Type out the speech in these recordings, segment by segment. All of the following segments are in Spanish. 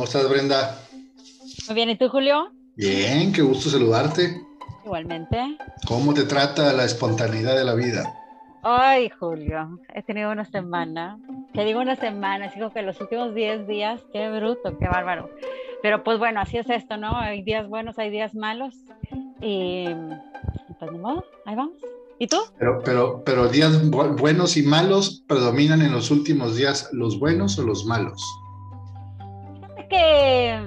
¿Cómo estás, Brenda? Muy bien, ¿y tú, Julio? Bien, qué gusto saludarte. Igualmente. ¿Cómo te trata la espontaneidad de la vida? Ay, Julio, he tenido una semana, que digo una semana, digo que los últimos 10 días, qué bruto, qué bárbaro. Pero pues bueno, así es esto, ¿no? Hay días buenos, hay días malos. Y pues ni modo, ahí vamos. ¿Y tú? Pero, pero, pero días buenos y malos predominan en los últimos días, ¿los buenos o los malos? Que.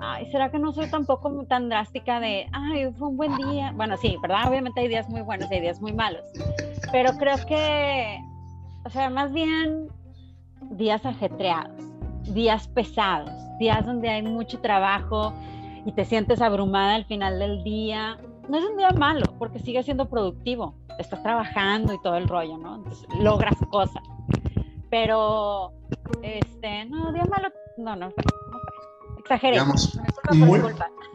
Ay, ¿será que no soy tampoco tan drástica de, ay, fue un buen día? Bueno, sí, ¿verdad? Obviamente hay días muy buenos y hay días muy malos. Pero creo que, o sea, más bien días ajetreados, días pesados, días donde hay mucho trabajo y te sientes abrumada al final del día no es un día malo, porque sigue siendo productivo, estás trabajando y todo el rollo, ¿no? Entonces logras cosas. Pero, este, no, día malo, no, no. Exageré. Digamos, muy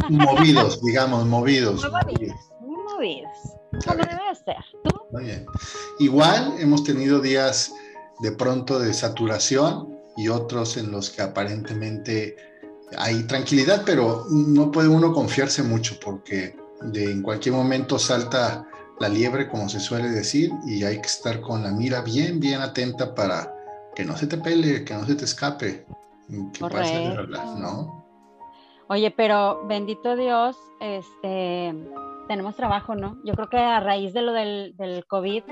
movidos, digamos, movidos. Muy movidos, muy movidos. Como debe ser. ¿Tú? Muy bien. Igual hemos tenido días de pronto de saturación y otros en los que aparentemente hay tranquilidad, pero no puede uno confiarse mucho porque de en cualquier momento salta la liebre, como se suele decir, y hay que estar con la mira bien, bien atenta para que no se te pele, que no se te escape, que pase ¿no? Oye, pero bendito Dios, este, tenemos trabajo, ¿no? Yo creo que a raíz de lo del, del COVID,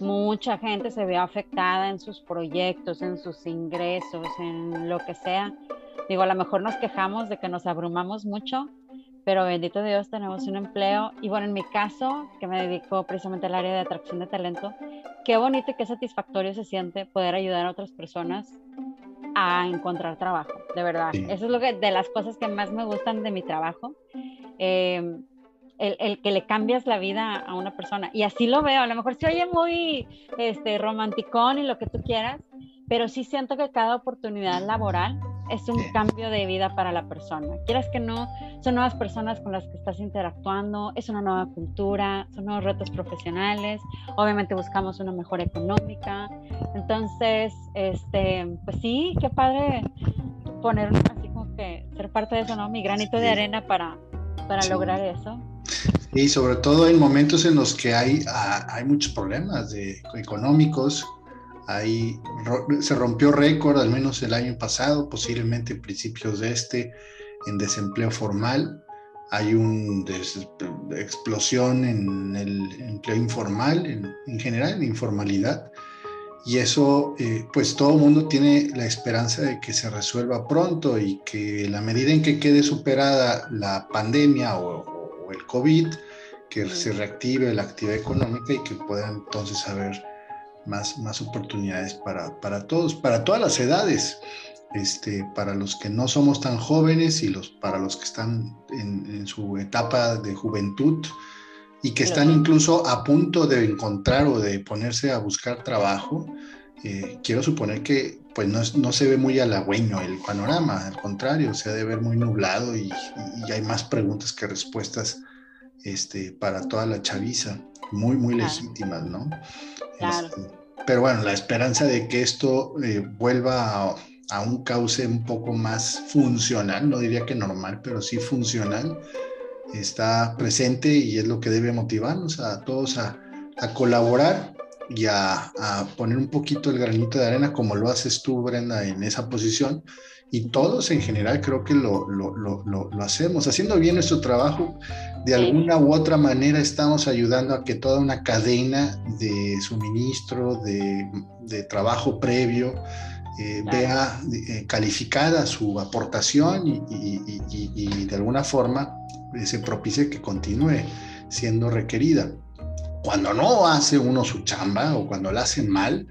mucha gente se vio afectada en sus proyectos, en sus ingresos, en lo que sea. Digo, a lo mejor nos quejamos de que nos abrumamos mucho, pero bendito Dios tenemos un empleo y bueno, en mi caso, que me dedico precisamente al área de atracción de talento, qué bonito y qué satisfactorio se siente poder ayudar a otras personas a encontrar trabajo, de verdad. Eso es lo que, de las cosas que más me gustan de mi trabajo. Eh, el, el, que le cambias la vida a una persona. Y así lo veo, a lo mejor se oye muy este, romanticón y lo que tú quieras, pero sí siento que cada oportunidad laboral es un cambio de vida para la persona. Quieras que no, son nuevas personas con las que estás interactuando, es una nueva cultura, son nuevos retos profesionales, obviamente buscamos una mejor económica. Entonces, este, pues sí, qué padre poner así como que ser parte de eso, ¿no? Mi granito de arena para, para lograr eso. Y sobre todo en momentos en los que hay, ah, hay muchos problemas de, económicos, Ahí se rompió récord, al menos el año pasado, posiblemente principios de este, en desempleo formal. Hay una explosión en el empleo informal, en, general, en informalidad. Y eso, eh, pues todo el mundo tiene la esperanza de que se resuelva pronto y que la medida en que quede superada la pandemia o, o el COVID, que se reactive la actividad económica y que pueda entonces haber más, más oportunidades para, para todos, para todas las edades. Este, para los que no somos tan jóvenes y los, para los que están en, su etapa de juventud y que están incluso a punto de encontrar o de ponerse a buscar trabajo, eh, quiero suponer que pues no, no, se ve muy halagüeño el panorama, al contrario, se ha de ver muy nublado y, y hay más preguntas que respuestas este, para toda la chaviza, muy, muy legítimas, ¿no? Este, pero bueno, la esperanza de que esto eh, vuelva a, un cauce un poco más funcional, no diría que normal, pero sí funcional, está presente y es lo que debe motivarnos a todos a, colaborar y a, poner un poquito el granito de arena como lo haces tú, Brenda, en esa posición. Y todos en general creo que lo, lo, lo, lo hacemos. Haciendo bien nuestro trajo, de alguna u otra manera estamos ayudando a que toda una cadena de suministro, de, trabajo previo, eh, vea eh, calificada su aportación y, de alguna forma eh, se propicie que continúe siendo requerida. Cuando no hace uno su chamba o cuando la hace mal,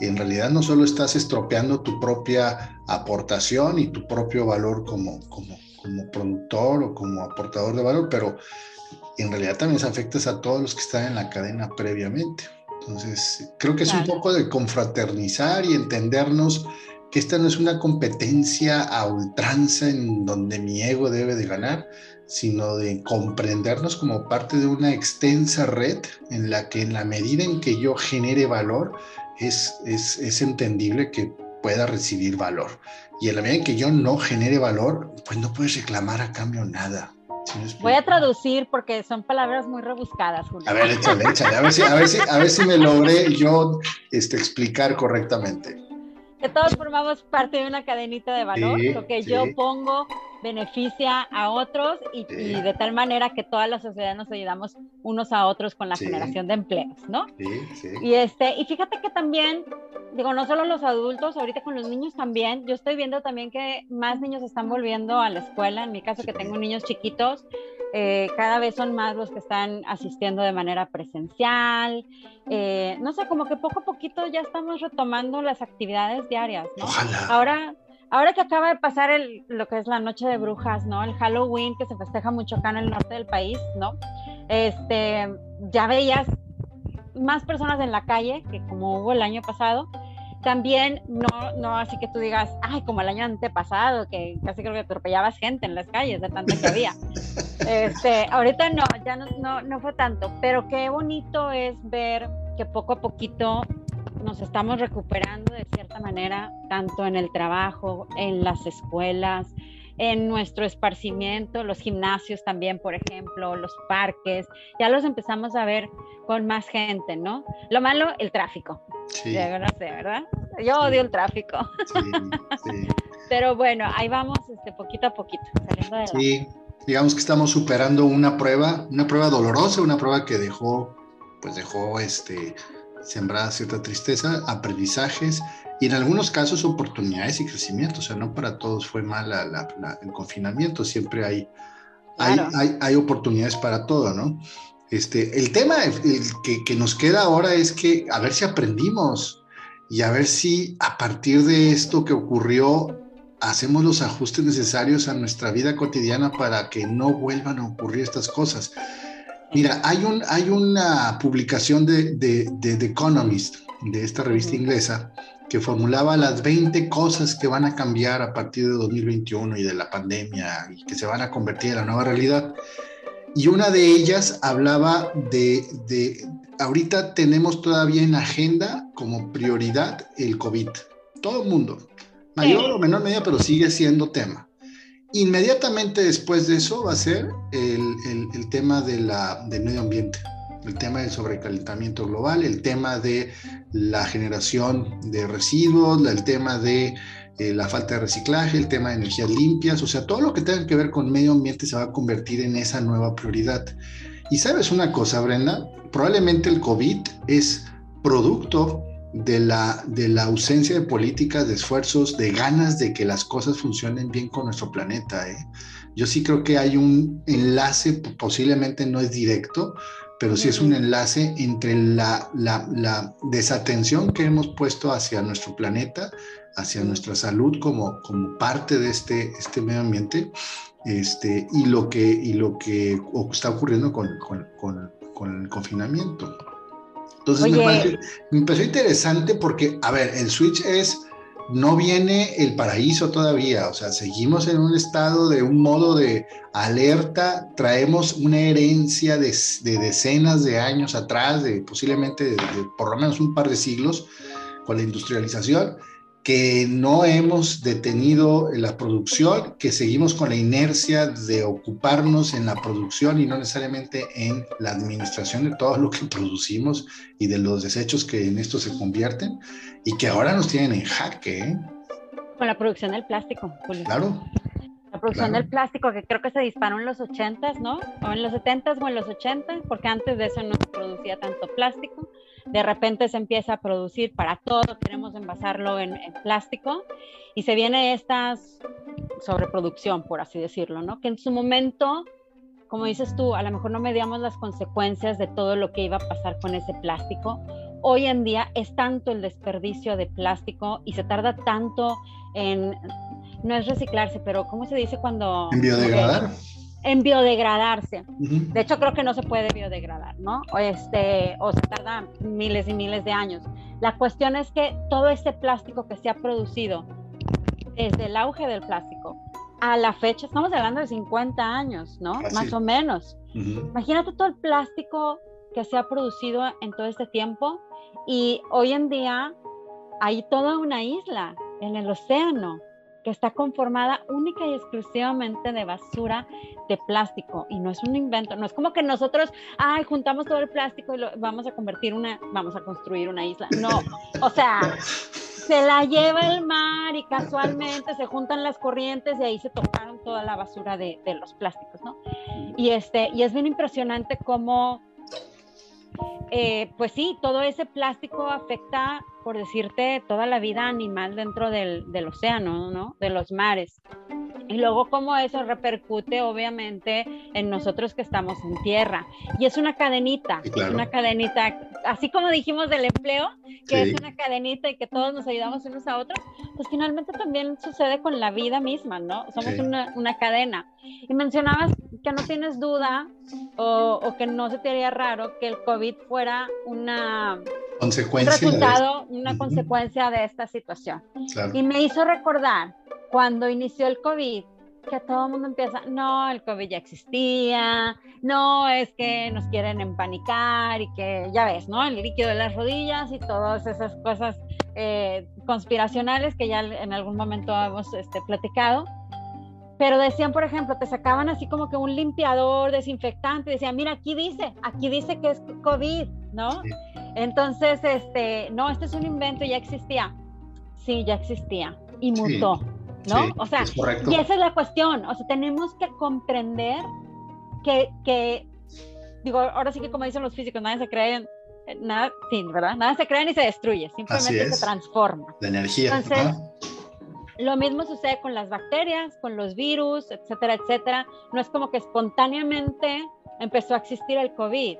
en realidad no solo estás estropeando tu propia aportación y tu propio valor como, como, como productor o como aportador de valor, pero en realidad también afectas a todos los que están en la cadena previamente. Entonces, creo que es un poco de confraternizar y entendernos que esta no es una competencia a ultranza en donde mi ego debe de ganar, sino de comprendernos como parte de una extensa red en la que en la medida en que yo genere valor, es, es, es entendible que pueda recibir valor. Y en la medida en que yo no genere valor, pues no puedes reclamar a cambio nada. Voy a traducir porque son palabras muy rebuscadas, Julio. A ver, échale, échale, a ver si, a ver si, a ver si me logré yo este, explicar correctamente. Que todos formamos parte de una cadenita de valor. Lo que yo pongo beneficia a otros y, de tal manera que toda la sociedad nos ayudamos unos a otros con la generación de empleos, ¿no? Y este, y fíjate que también, digo, no solo los adultos, ahorita con los niños también, yo estoy viendo también que más niños están volviendo a la escuela, en mi caso que tengo niños chiquitos, eh, cada vez son más los que están asistiendo de manera presencial, eh, no sé, como que poco a poquito ya estamos retomando las actividades diarias, ¿no? Ahora Ahora que acaba de pasar el, lo que es la noche de brujas, ¿no? El Halloween que se festeja mucho acá en el norte del país, ¿no? Este, ya veías más personas en la calle que como hubo el año pasado. También no, no así que tú digas, ay, como el año antepasado, que casi creo que atropellabas gente en las calles de tanta que había. Este, ahorita no, ya no, no, no fue tanto, pero qué bonito es ver que poco a poquito nos estamos recuperando de cierta manera, tanto en el trabajo, en las escuelas, en nuestro esparcimiento, los gimnasios también, por ejemplo, los parques, ya los empezamos a ver con más gente, ¿no? Lo malo, el tráfico. Sí. De verdad, ¿verdad? Yo odio el tráfico. Sí, Pero bueno, ahí vamos este, poquito a poquito, saliendo de Sí, digamos que estamos superando una prueba, una prueba dolorosa, una prueba que dejó, pues dejó este, sembrada cierta tristeza, aprendizajes y en algunos casos oportunidades y crecimiento. O sea, no para todos fue mal el confinamiento, siempre hay, hay, hay, oportunidades para todo, ¿no? Este, el tema que, que, nos queda ahora es que a ver si aprendimos y a ver si a partir de esto que ocurrió hacemos los ajustes necesarios a nuestra vida cotidiana para que no vuelvan a ocurrir estas cosas. Mira, hay, un, hay una publicación de, de, de, The Economist, de esta revista inglesa, que formulaba las 20 cosas que van a cambiar a partir de 2021 y de la pandemia y que se van a convertir en la nueva realidad. Y una de ellas hablaba de, de ahorita tenemos todavía en agenda como prioridad el COVID. Todo el mundo, mayor o menor medida, pero sigue siendo tema. Inmediatamente después de eso va a ser el, el, tema de la, del medio ambiente, el tema del sobrecalentamiento global, el tema de la generación de residuos, el tema de eh, la falta de reciclaje, el tema de energías limpias, o sea, todo lo que tenga que ver con medio ambiente se va a convertir en esa nueva prioridad. Y sabes una cosa, Brenda, probablemente el COVID es producto de la, de la ausencia de políticas, de esfuerzos, de ganas de que las cosas funcionen bien con nuestro planeta. ¿eh? Yo sí creo que hay un enlace, posiblemente no es directo, pero sí es un enlace entre la, la, la, desatención que hemos puesto hacia nuestro planeta, hacia nuestra salud como, como parte de este, este medio ambiente, este, y, lo que, y lo que está ocurriendo con, con, con, con el confinamiento. Entonces me, parece, me empezó interesante porque, a ver, el Switch es, no viene el paraíso todavía, o sea, seguimos en un estado de un modo de alerta, traemos una herencia de, de decenas de años atrás, de posiblemente de, por lo menos un par de siglos, con la industrialización, que no hemos detenido la producción, que seguimos con la inercia de ocuparnos en la producción y no necesariamente en la administración de todo lo que producimos y de los desechos que en esto se convierten y que ahora nos tienen en jaque. ¿eh? Con la producción del plástico, Julio. Claro. La producción del plástico que creo que se disparó en los 80s, ¿no? O en los 70s o en los 80s, porque antes de eso no se producía tanto plástico de repente se empieza a producir para todo, queremos envasarlo en, plástico y se viene esta sobreproducción, por así decirlo, ¿no? Que en su momento, como dices tú, a lo mejor no medíamos las consecuencias de todo lo que iba a pasar con ese plástico. Hoy en día es tanto el desperdicio de plástico y se tarda tanto en, no es reciclarse, pero ¿cómo se dice cuando... En biodegradar en biodegradarse. De hecho, creo que no se puede biodegradar, ¿no? O, este, o se tarda miles y miles de años. La cuestión es que todo este plástico que se ha producido desde el auge del plástico a la fecha, estamos hablando de 50 años, ¿no? Más o menos. Imagínate todo el plástico que se ha producido en todo este tiempo y hoy en día hay toda una isla en el océano, que está conformada única y exclusivamente de basura de plástico y no es un invento, no es como que nosotros, ay, juntamos todo el plástico y lo vamos a convertir una, vamos a construir una isla. No, o sea, se la lleva el mar y casualmente se juntan las corrientes y ahí se tocaron toda la basura de, de los plásticos, ¿no? Y este, y es bien impresionante cómo eh, pues sí, todo ese plástico afecta, por decirte, toda la vida animal dentro del, del océano, ¿no? De los mares. Y luego cómo eso repercute obviamente en nosotros que estamos en tierra. Y es una cadenita, es una cadenita, así como dijimos del empleo, que es una cadenita y que todos nos ayudamos unos a otros, pues finalmente también sucede con la vida misma, ¿no? Somos una, una, cadena. Y mencionabas que no tienes duda o, o, que no se te haría raro que el COVID fuera una... Consecuencia. Un resultado, una consecuencia de esta situación. Y me hizo recordar cuando inició el COVID, que todo el mundo empieza, no, el COVID ya existía, no, es que nos quieren empanicar y que ya ves, ¿no? El líquido de las rodillas y todas esas cosas eh, conspiracionales que ya en algún momento hemos este, platicado. Pero decían, por ejemplo, te sacaban así como que un limpiador desinfectante, decían, mira, aquí dice, aquí dice que es COVID, ¿no? Entonces, este, no, este es un invento, ya existía. Sí, ya existía y mutó. ¿No? o sea, y esa es la cuestión, o sea, tenemos que comprender que, que, digo, ahora sí que como dicen los físicos, nadie se cree, nada, sí, ¿verdad? Nada se crea ni se destruye, simplemente se transforma. La energía. Entonces, lo mismo sucede con las bacterias, con los virus, etcétera, etcétera. No es como que espontáneamente empezó a existir el COVID.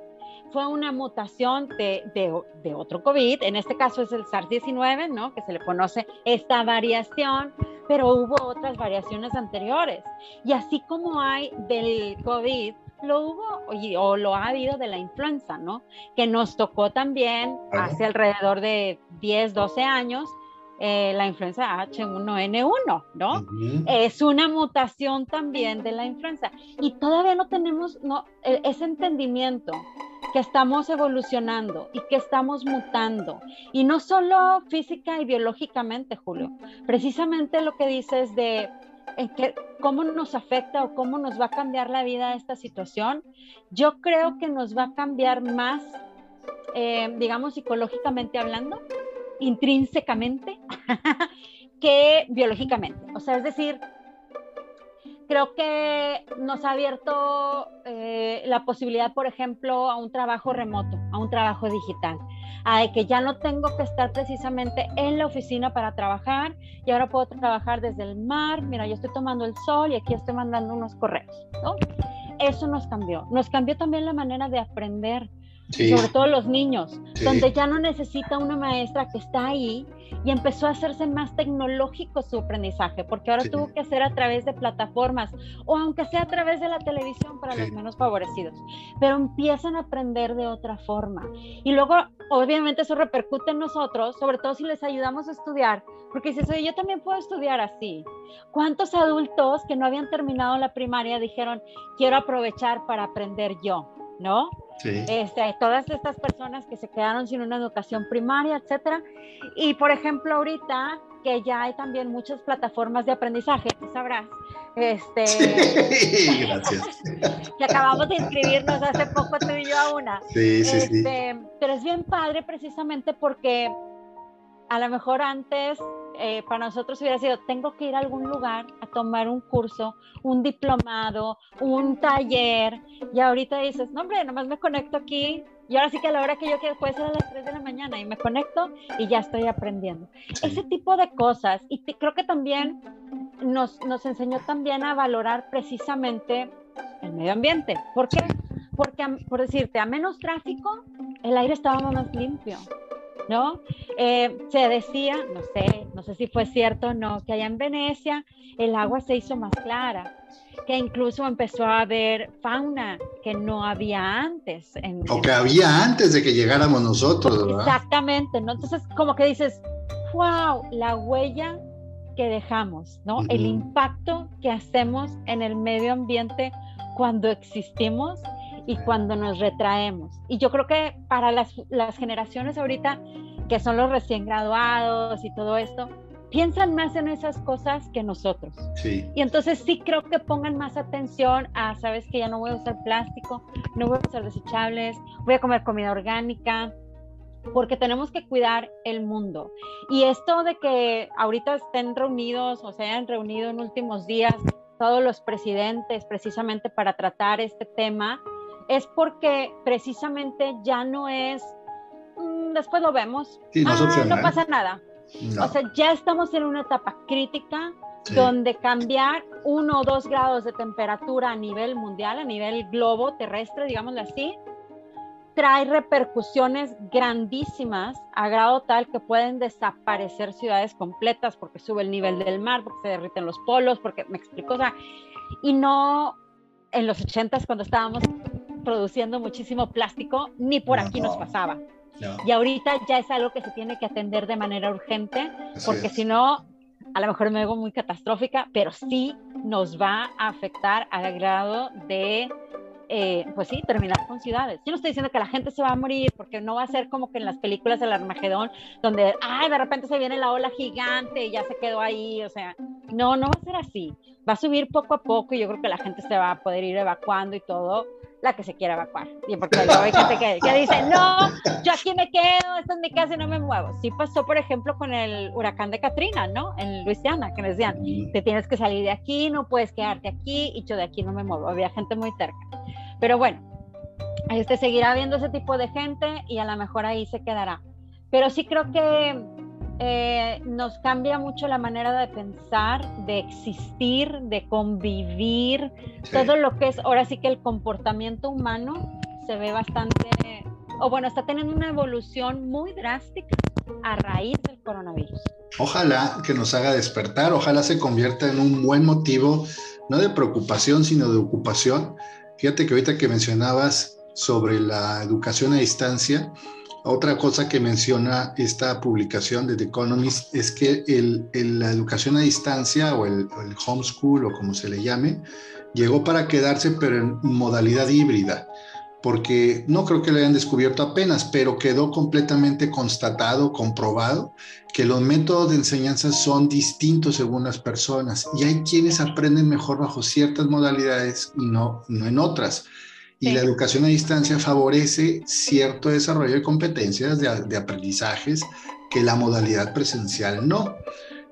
Fue una mutación de, de, de otro COVID, en este caso es el SARS-19, ¿no? Que se le conoce esta variación pero hubo otras variaciones anteriores. Y así como hay del COVID, lo hubo o, lo ha habido de la influenza, ¿no? Que nos tocó también hace alrededor de 10, 12 años. Eh, la influenza H1N1, ¿no? Es una mutación también de la influenza y todavía no tenemos no, e, ese entendimiento que estamos evolucionando y que estamos mutando. Y no solo física y biológicamente, Julio. Precisamente lo que dices de que, cómo nos afecta o cómo nos va a cambiar la vida esta situación, yo creo que nos va a cambiar más, eh, digamos, psicológicamente hablando, intrínsecamente, que biológicamente. O sea, es decir, creo que nos ha abierto eh, la posibilidad, por ejemplo, a un trabajo remoto, a un trabajo digital, a que ya no tengo que estar precisamente en la oficina para trabajar y ahora puedo trabajar desde el mar, mira, yo estoy tomando el sol y aquí estoy mandando unos correos, ¿no? Eso nos cambió. Nos cambió también la manera de aprender, sobre todo los niños, donde ya no necesita una maestra que está ahí y empezó a hacerse más tecnológico su aprendizaje, porque ahora tuvo que hacer a través de plataformas o aunque sea a través de la televisión para los menos favorecidos, pero empiezan a aprender de otra forma. Y luego, obviamente, eso repercute en nosotros, sobre todo si les ayudamos a estudiar, porque dices, oye, yo también puedo estudiar así. ¿Cuántos adultos que no habían terminado la primaria dijeron, quiero aprovechar para aprender yo? ¿No? Este, todas estas personas que se quedaron sin una educación primaria, etcétera. Y por ejemplo, ahorita que ya hay también muchas plataformas de aprendizaje, tú sabrás, este, Gracias. que acabamos de inscribirnos hace poco tú y yo a una. Sí, sí, sí. Este, pero es bien padre precisamente porque a lo mejor antes eh, para nosotros hubiera sido, tengo que ir a algún lugar a tomar un curso, un diplomado, un taller, y ahorita dices, no hombre, nomás me conecto aquí, y ahora sí que a la hora que yo quiero puede ser a las 3 de la mañana, y me conecto y ya estoy aprendiendo. Ese tipo de cosas, y creo que también nos, nos enseñó también a valorar precisamente el medio ambiente. ¿Por qué? Porque, por decirte, a menos tráfico, el aire estaba más limpio. ¿No? Eh, se decía, no sé, no sé si fue cierto o no, que allá en Venecia el agua se hizo más clara, que incluso empezó a haber fauna que no había antes. o que había antes de que llegáramos nosotros, ¿verdad? Exactamente, ¿no? Entonces, como que dices, wow, la huella que dejamos, ¿no? El impacto que hacemos en el medio ambiente cuando existimos y cuando nos retraemos. Y yo creo que para las, las generaciones ahorita, que son los recién graduados y todo esto, piensan más en esas cosas que nosotros. Sí. Y entonces sí creo que pongan más atención a, sabes que ya no voy a usar plástico, no voy a usar desechables, voy a comer comida orgánica, porque tenemos que cuidar el mundo. Y esto de que ahorita estén reunidos o se hayan reunido en últimos días todos los presidentes precisamente para tratar este tema, es porque precisamente ya no es, mm, después lo vemos, ah, no pasa nada. O sea, ya estamos en una etapa crítica donde cambiar uno o dos grados de temperatura a nivel mundial, a nivel globo terrestre, digámoslo así, trae repercusiones grandísimas a grado tal que pueden desaparecer ciudades completas porque sube el nivel del mar, porque se derriten los polos, porque me explico, o sea, y no en los ochentas cuando estábamos produciendo muchísimo plástico, ni por aquí nos pasaba. Y ahorita ya es algo que se tiene que atender de manera urgente, porque si no, a lo mejor me veo muy catastrófica, pero sí nos va a afectar al grado de eh, pues sí, terminar con ciudades. Yo no estoy diciendo que la gente se va a morir, porque no va a ser como que en las películas del Armagedón, donde, ay, de repente se viene la ola gigante y ya se quedó ahí, o sea, no, no va a ser así. Va a subir poco a poco y yo creo que la gente se va a poder ir evacuando y todo, la que se quiera evacuar. Y porque hay gente que, que, dice, no, yo aquí me quedo, esta es mi casa y no me muevo. Sí pasó, por ejemplo, con el huracán de Katrina, ¿no? En Luisiana, que decían, te tienes que salir de aquí, no puedes quedarte aquí, y yo de aquí no me muevo. Había gente muy cerca. Pero bueno, este seguirá viendo ese tipo de gente y a lo mejor ahí se quedará. Pero sí creo que eh, nos cambia mucho la manera de pensar, de existir, de convivir, todo lo que es ahora sí que el comportamiento humano se ve bastante, o bueno, está teniendo una evolución muy drástica a raíz del coronavirus. Ojalá que nos haga despertar, ojalá se convierta en un buen motivo, no de preocupación, sino de ocupación. Fíjate que ahorita que mencionabas sobre la educación a distancia, otra cosa que menciona esta publicación de The Economist es que la educación a distancia o el, el, homeschool o como se le llame, llegó para quedarse pero en modalidad híbrida, porque no creo que lo hayan descubierto apenas, pero quedó completamente constatado, comprobado, que los métodos de enseñanza son distintos según las personas y hay quienes aprenden mejor bajo ciertas modalidades y no, no en otras. Y la educación a distancia favorece cierto desarrollo de competencias de, aprendizajes que la modalidad presencial no.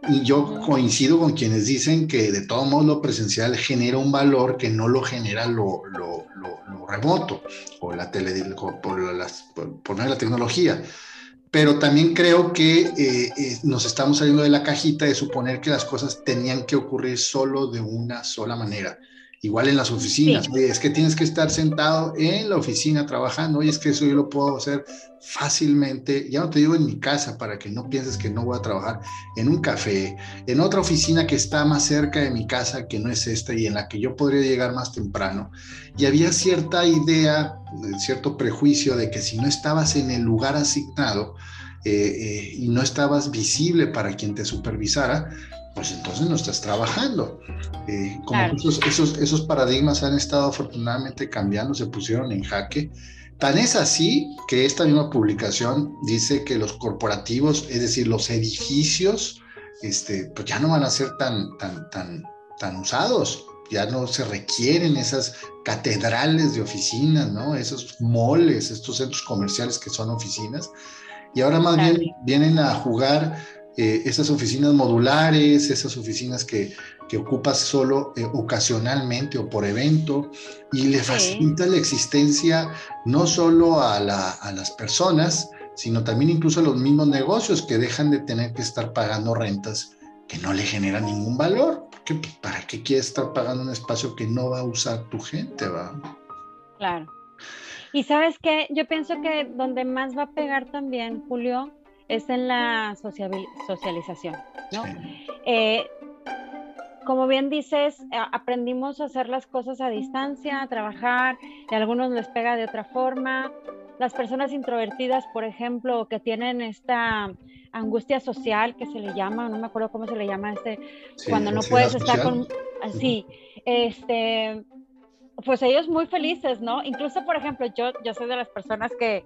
Y yo coincido con quienes dicen que de todo modo lo presencial genera un valor que no lo genera lo, lo, lo, remoto o la tele, por, las, por, la tecnología. Pero también creo que eh, eh, nos estamos saliendo de la cajita de suponer que las cosas tenían que ocurrir solo de una sola manera. Igual en las oficinas, es que tienes que estar sentado en la oficina trabajando, oye, es que eso yo lo puedo hacer fácilmente, ya no te digo en mi casa para que no pienses que no voy a trabajar, en un café, en otra oficina que está más cerca de mi casa que no es esta y en la que yo podría llegar más temprano. Y había cierta idea, cierto prejuicio de que si no estabas en el lugar asignado, eh, eh, y no estabas visible para quien te supervisara, pues entonces no estás trabajando. Eh, como esos, esos, esos, paradigmas han estado afortunadamente cambiando, se pusieron en jaque. Tan es así que esta misma publicación dice que los corporativos, es decir, los edificios, este, pues ya no van a ser tan, tan, tan, tan usados, ya no se requieren esas catedrales de oficinas, ¿no? Esos moles, estos centros comerciales que son oficinas, y ahora más bien vienen a jugar eh, esas oficinas modulares, esas oficinas que, que ocupas solo eh, ocasionalmente o por evento, y le facilita la existencia no solo a, la, a, las personas, sino también incluso a los mismos negocios que dejan de tener que estar pagando rentas que no le generan ningún valor. Porque, ¿Para qué quieres estar pagando un espacio que no va a usar tu gente? ¿va? Claro. Y sabes que yo pienso que donde más va a pegar también, Julio, es en la socialización, ¿no? Eh, como bien dices, aprendimos a hacer las cosas a distancia, a trabajar, y a algunos les pega de otra forma. Las personas introvertidas, por ejemplo, que tienen esta angustia social que se le llama, no me acuerdo cómo se le llama este, cuando no puedes estar con, así, este, pues ellos muy felices, ¿no? Incluso, por ejemplo, yo, yo soy de las personas que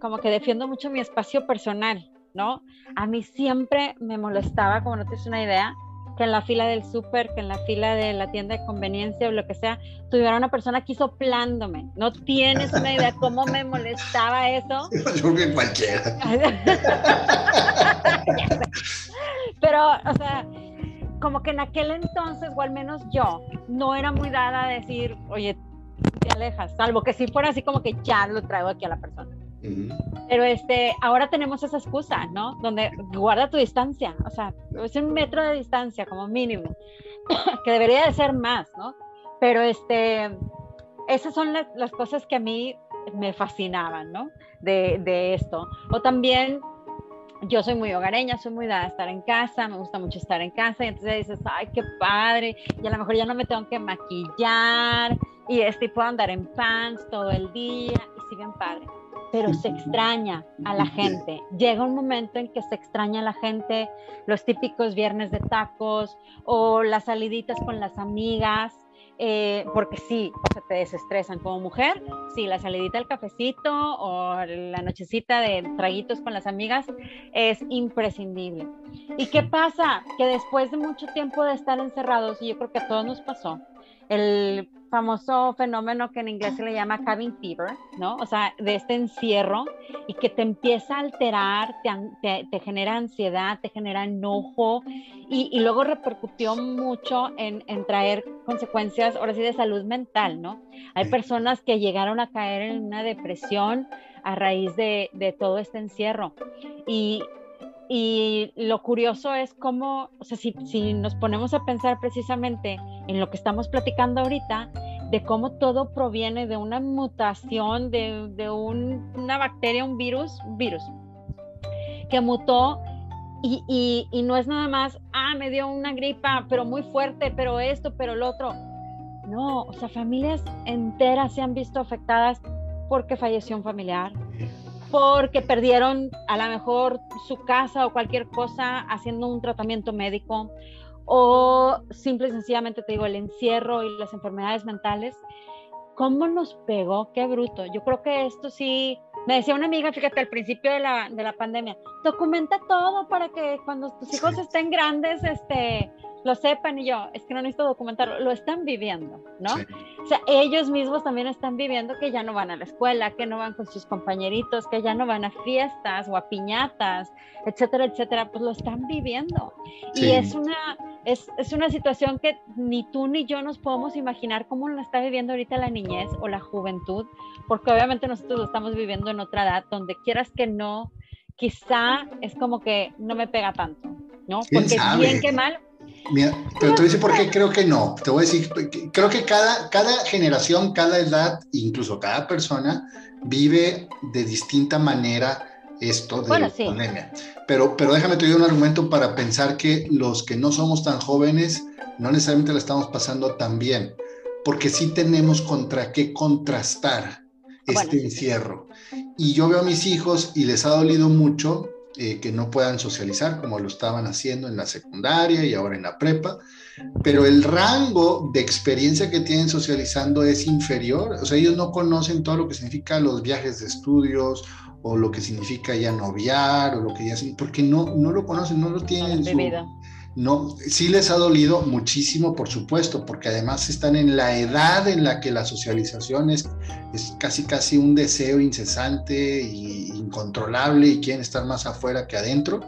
como que defiendo mucho mi espacio personal, ¿no? A mí siempre me molestaba, como no tienes una idea, que en la fila del súper, que en la fila de la tienda de conveniencia o lo que sea, tuviera una persona aquí soplándome. No tienes una idea cómo me molestaba eso. Yo creo que cualquiera. Pero, o sea, como que en aquel entonces, o al menos yo, no era muy dada a decir, oye, te alejas, salvo que si fuera así como que ya lo traigo aquí a la persona. Pero este, ahora tenemos esa excusa, ¿no? Donde guarda tu distancia, o sea, es un metro de distancia como mínimo, que debería de ser más, ¿no? Pero este, esas son las, las cosas que a mí me fascinaban, ¿no? De, de, esto. O también yo soy muy hogareña, soy muy dada a estar en casa, me gusta mucho estar en casa y entonces dices, ay, qué padre, y a lo mejor ya no me tengo que maquillar y este, puedo andar en pants todo el día y sí, bien padre. Pero se extraña a la gente. Llega un momento en que se extraña a la gente, los típicos viernes de tacos o las saliditas con las amigas, eh, porque sí, o sea, te desestresan como mujer, sí, la salidita del cafecito o la nochecita de traguitos con las amigas es imprescindible. ¿Y qué pasa? Que después de mucho tiempo de estar encerrados, y yo creo que a todos nos pasó, el famoso fenómeno que en inglés se le llama cabin fever, ¿no? O sea, de este encierro y que te empieza a alterar, te, te, genera ansiedad, te genera enojo y, y luego repercutió mucho en, en, traer consecuencias, ahora sí, de salud mental, ¿no? Hay personas que llegaron a caer en una depresión a raíz de, de todo este encierro y, y lo curioso es cómo, o sea, si, si, nos ponemos a pensar precisamente en lo que estamos platicando ahorita, de cómo todo proviene de una mutación, de, de un, una bacteria, un virus, virus, que mutó y, y, y, no es nada más, ah, me dio una gripa, pero muy fuerte, pero esto, pero lo otro. No, o sea, familias enteras se han visto afectadas porque falleció un familiar, porque perdieron a lo mejor su casa o cualquier cosa haciendo un tratamiento médico o simple y sencillamente te digo el encierro y las enfermedades mentales. ¿Cómo nos pegó? Qué bruto. Yo creo que esto sí, me decía una amiga, fíjate, al principio de la, de la pandemia, documenta todo para que cuando tus hijos estén grandes, este, lo sepan y yo, es que no necesito documentarlo, lo están viviendo, ¿no? O sea, ellos mismos también están viviendo que ya no van a la escuela, que no van con sus compañeritos, que ya no van a fiestas o a piñatas, etcétera, etcétera, pues lo están viviendo. Sí. Y es una, es, es, una situación que ni tú ni yo nos podemos imaginar cómo la está viviendo ahorita la niñez o la juventud, porque obviamente nosotros lo estamos viviendo en otra edad, donde quieras que no, quizá es como que no me pega tanto, ¿no? Porque bien que mal, Mira, pero te voy a decir por qué creo que no. Te voy a decir, creo que cada, cada generación, cada edad, incluso cada persona, vive de distinta manera esto de bueno, sí. pandemia. Pero, pero déjame te doy un argumento para pensar que los que no somos tan jóvenes no necesariamente la estamos pasando tan bien, porque sí tenemos contra qué contrastar este bueno, encierro. Y yo veo a mis hijos y les ha dolido mucho eh, que no puedan socializar como lo estaban haciendo en la secundaria y ahora en la prepa, pero el rango de experiencia que tienen socializando es inferior, o sea, ellos no conocen todo lo que significa los viajes de estudios o lo que significa ya noviar o lo que ya porque no, no lo conocen, no lo tienen en su, no, sí les ha dolido muchísimo, por supuesto, porque además están en la edad en la que la socialización es, casi casi un deseo incesante e incontrolable y quieren estar más afuera que adentro.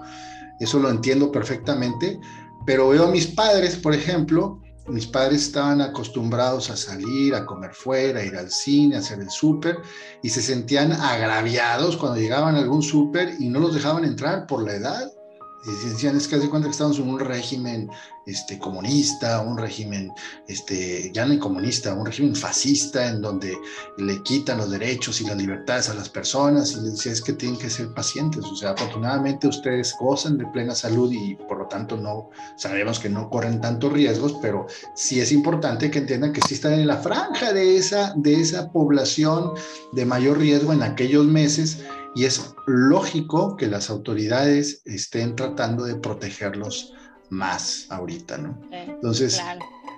Eso lo entiendo perfectamente, pero veo a mis padres, por ejemplo, mis padres estaban acostumbrados a salir, a comer fuera, a ir al cine, a hacer el súper, y se sentían agraviados cuando llegaban a algún súper y no los dejaban entrar por la edad y decían, es que hace cuenta que estamos en un régimen este, comunista, un régimen, este, ya no comunista, un régimen fascista en donde le quitan los derechos y las libertades a las personas y les decía, es que tienen que ser pacientes, o sea, afortunadamente ustedes gozan de plena salud y por lo tanto no, sabemos que no corren tantos riesgos, pero sí es importante que entiendan que sí están en la franja de esa, de esa población de mayor riesgo en aquellos meses y es lógico que las autoridades estén tratando de protegerlos más ahorita, ¿no? Entonces,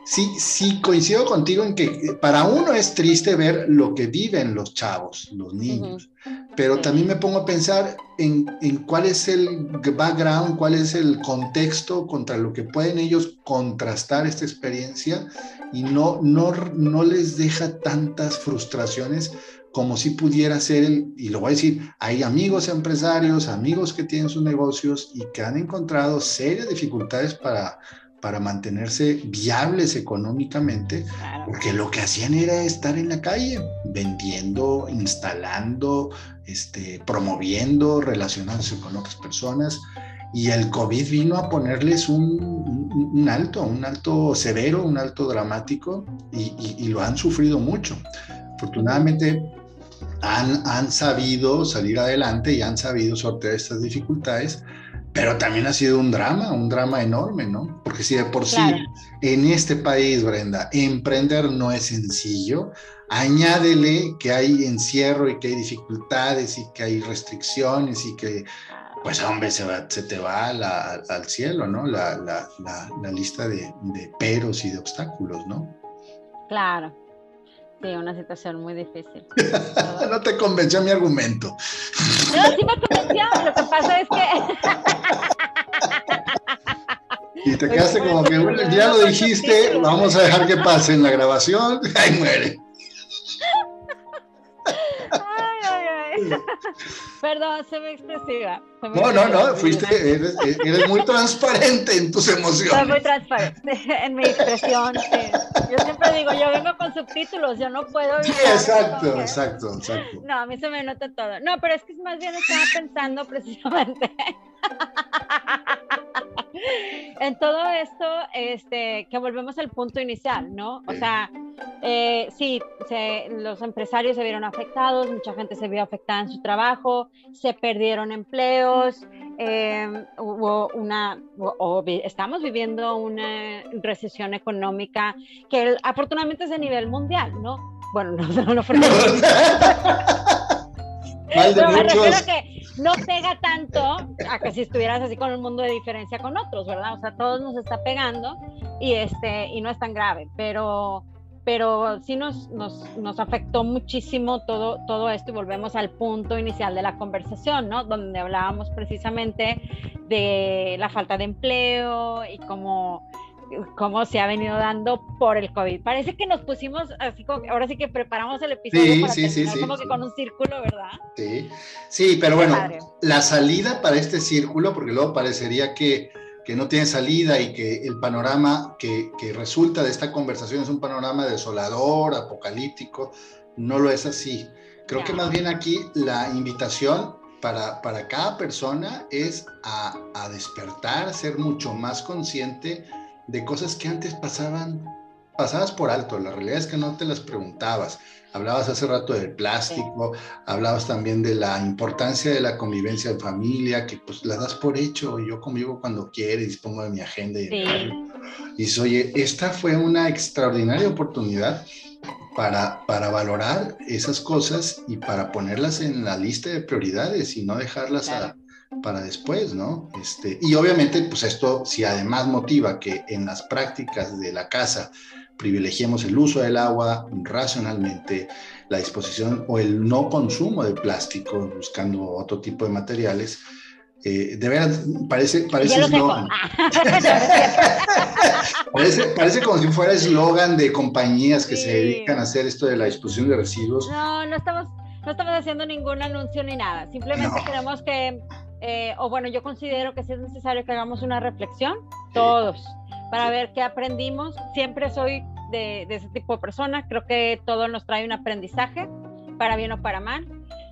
Sí, sí, coincido contigo en que para uno es triste ver lo que viven los chavos, los niños, pero también me pongo a pensar en, en, cuál es el background, cuál es el contexto contra lo que pueden ellos contrastar esta experiencia y no, no, no les deja tantas frustraciones como si pudiera ser, el, y lo voy a decir, hay amigos empresarios, amigos que tienen sus negocios y que han encontrado serias dificultades para para mantenerse viables económicamente, porque lo que hacían era estar en la calle, vendiendo, instalando, este, promoviendo, relacionándose con otras personas. Y el COVID vino a ponerles un, alto, un alto severo, un alto dramático, y, lo han sufrido mucho. Afortunadamente, han, han, sabido salir adelante y han sabido sortear estas dificultades, pero también ha sido un drama, un drama enorme, ¿no? Porque si de por sí en este país, Brenda, emprender no es sencillo, añádele que hay encierro y que hay dificultades y que hay restricciones y que, pues, hombre, se, va, se te va al cielo, ¿no? La, la, la, lista de, de peros y de obstáculos, ¿no? Claro, Una situación muy difícil. no te convenció mi argumento. No, sí me convenció. Lo que pasa es que. y te quedaste como que, bueno, ya lo dijiste, vamos a dejar que pase en la grabación. Ahí muere. Perdón, se me expresiva. no, no, no, fuiste, eres, muy transparente en tus emociones. Soy muy transparente en mi expresión. Yo siempre digo, yo vengo con subtítulos, yo no puedo. Sí, exacto, exacto, exacto. No, a mí se me nota todo. No, pero es que más bien estaba pensando precisamente en todo esto, este, que volvemos al punto inicial, ¿no? O sea, eh, sí, los empresarios se vieron afectados, mucha gente se vio afectada en su trabajo, se perdieron empleos, em, hubo una, estamos viviendo una recesión económica que afortunadamente es de nivel mundial, ¿no? Bueno, no, no, no refiero a que no pega tanto a que si estuvieras así con un mundo de diferencia con otros, ¿verdad? O sea, todos nos está pegando y, este, y no es tan grave, pero, pero sí nos, nos, nos afectó muchísimo todo, todo esto y volvemos al punto inicial de la conversación, ¿no? Donde hablábamos precisamente de la falta de empleo y cómo cómo se ha venido dando por el COVID. Parece que nos pusimos así como que ahora sí que preparamos el episodio para sí, sí, como que con un círculo, ¿verdad? Sí, sí, pero bueno, la salida para este círculo, porque luego parecería que, que no tiene salida y que el panorama que, que, resulta de esta conversación es un panorama desolador, apocalíptico, no lo es así. Creo que más bien aquí la invitación para, para cada persona es a, a despertar, ser mucho más consciente de cosas que antes pasaban, pasabas por alto. La realidad es que no te las preguntabas. Hablabas hace rato del plástico, hablabas también de la importancia de la convivencia en familia, que pues la das por hecho. Yo convivo cuando quiero y dispongo de mi agenda. Y, y oye, esta fue una extraordinaria oportunidad para, para, valorar esas cosas y para ponerlas en la lista de prioridades y no dejarlas a, para después, ¿no? Este, y obviamente, pues esto, si además motiva que en las prácticas de la casa privilegiemos el uso del agua racionalmente, la disposición o el no consumo de plástico, buscando otro tipo de materiales, eh, de verdad, parece, parece eslogan. parece, como si fuera eslogan de compañías que se dedican a hacer esto de la disposición de residuos. No, no estamos, no estamos haciendo ningún anuncio ni nada. Simplemente queremos que eh, o bueno, yo considero que sí es necesario que hagamos una reflexión, todos, para ver qué aprendimos. Siempre soy de, ese tipo de persona, creo que todo nos trae un aprendizaje, para bien o para mal.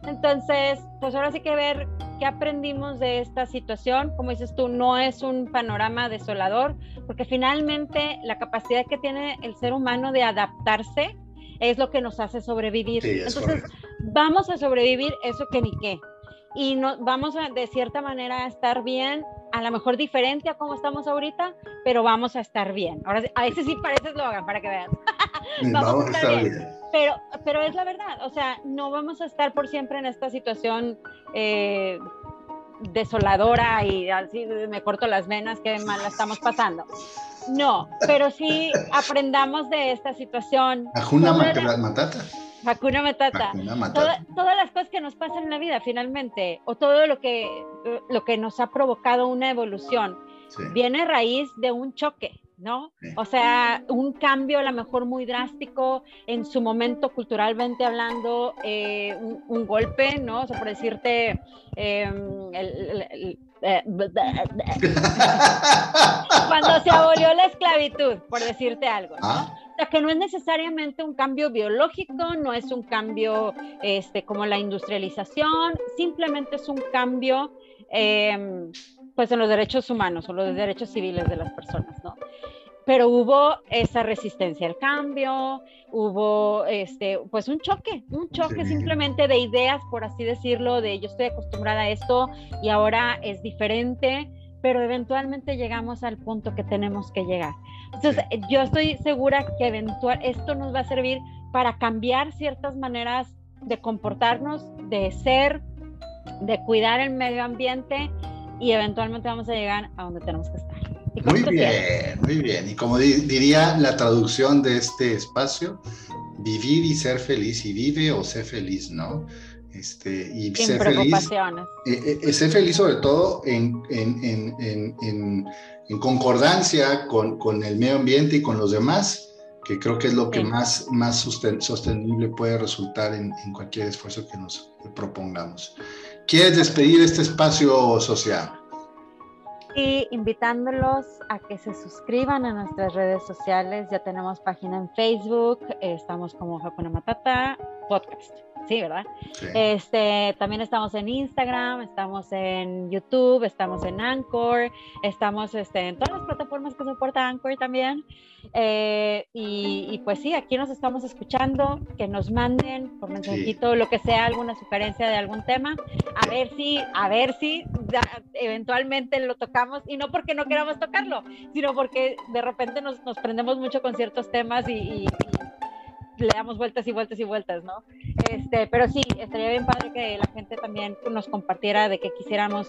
Entonces, pues ahora sí que ver qué aprendimos de esta situación. Como dices tú, no es un panorama desolador, porque finalmente la capacidad que tiene el ser humano de adaptarse es lo que nos hace sobrevivir. Entonces, vamos a sobrevivir eso que ni qué y no, vamos a, de cierta manera a estar bien, a lo mejor diferente a como estamos ahorita, pero vamos a estar bien. Ahora, a veces sí parece eslogan para que vean. vamos, a estar, bien. Pero, pero es la verdad, o sea, no vamos a estar por siempre en esta situación eh, desoladora y así me corto las venas, que mal la estamos pasando. No, pero sí aprendamos de esta situación. Hakuna Matata. Hakuna Matata. todas las cosas que nos pasan en la vida finalmente, o todo lo que, lo que nos ha provocado una evolución, viene a raíz de un choque. ¿no? O sea, un cambio a lo mejor muy drástico en su momento culturalmente hablando, eh, un, golpe, ¿no? O sea, por decirte, em, eh, cuando se abolió la esclavitud, por decirte algo, ¿no? Ah. Sea, que no es necesariamente un cambio biológico, no es un cambio este, como la industrialización, simplemente es un cambio em, pues en los derechos humanos o los derechos civiles de las personas, ¿no? Pero hubo esa resistencia al cambio, hubo este, pues un choque, un choque simplemente de ideas, por así decirlo, de yo estoy acostumbrada a esto y ahora es diferente, pero eventualmente llegamos al punto que tenemos que llegar. Entonces, yo estoy segura que eventual esto nos va a servir para cambiar ciertas maneras de comportarnos, de ser, de cuidar el medio ambiente y eventualmente vamos a llegar a donde tenemos que estar. Muy bien, muy bien. Y como diría la traducción de este espacio, vivir y ser feliz, y vive o ser feliz, ¿no? Este, y ser feliz. Eh, eh, ser feliz sobre todo en, en, en, en concordancia con, con, el medio ambiente y con los demás, que creo que es lo que más, más sostenible puede resultar en, cualquier esfuerzo que nos propongamos. ¿Quieres despedir este espacio social? Y invitándolos a que se suscriban a nuestras redes sociales. Ya tenemos página en Facebook, estamos como Hakuna Matata Podcast. Sí, ¿verdad? Este, también estamos en Instagram, estamos en YouTube, estamos en Anchor, estamos este, en todas las plataformas que soporta Anchor también. Eh, y, pues sí, aquí nos estamos escuchando, que nos manden por mensajito lo que sea, alguna sugerencia de algún tema, a ver si, a ver si eventualmente lo tocamos, y no porque no queramos tocarlo, sino porque de repente nos, nos prendemos mucho con ciertos temas y le damos vueltas y vueltas y vueltas, ¿no? Este, pero sí, estaría bien padre que la gente también nos compartiera de qué quisiéramos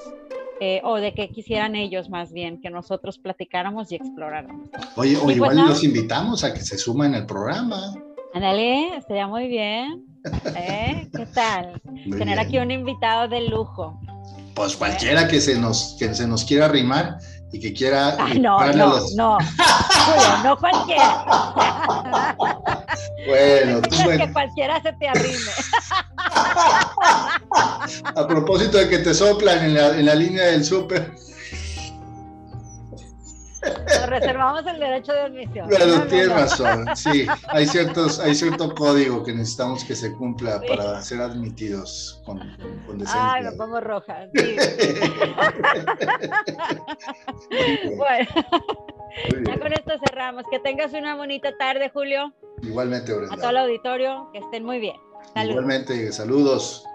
eh, o de qué quisieran ellos más bien, que nosotros platicáramos y exploráramos. Oye, o pues igual los invitamos a que se sumen al programa. Ándale, estaría muy bien. ¿Eh? ¿Qué tal? Tener aquí un invitado de lujo. Pues cualquiera que se nos, que se nos quiera arrimar y que quiera. Ah, no, no, no. no cualquiera. bueno, tú que cualquiera se te arrime. A propósito de que te soplan en la, en la línea del súper. Nos reservamos el derecho de admisión. Bueno, tienes razón, sí. Hay, ciertos, hay cierto código que necesitamos que se cumpla para ser admitidos con, con decencia. Ay, me pongo roja. Sí. bueno, ya con esto cerramos. Que tengas una bonita tarde, Julio. Igualmente, Brenda. A todo el auditorio, que estén muy bien. Igualmente, saludos.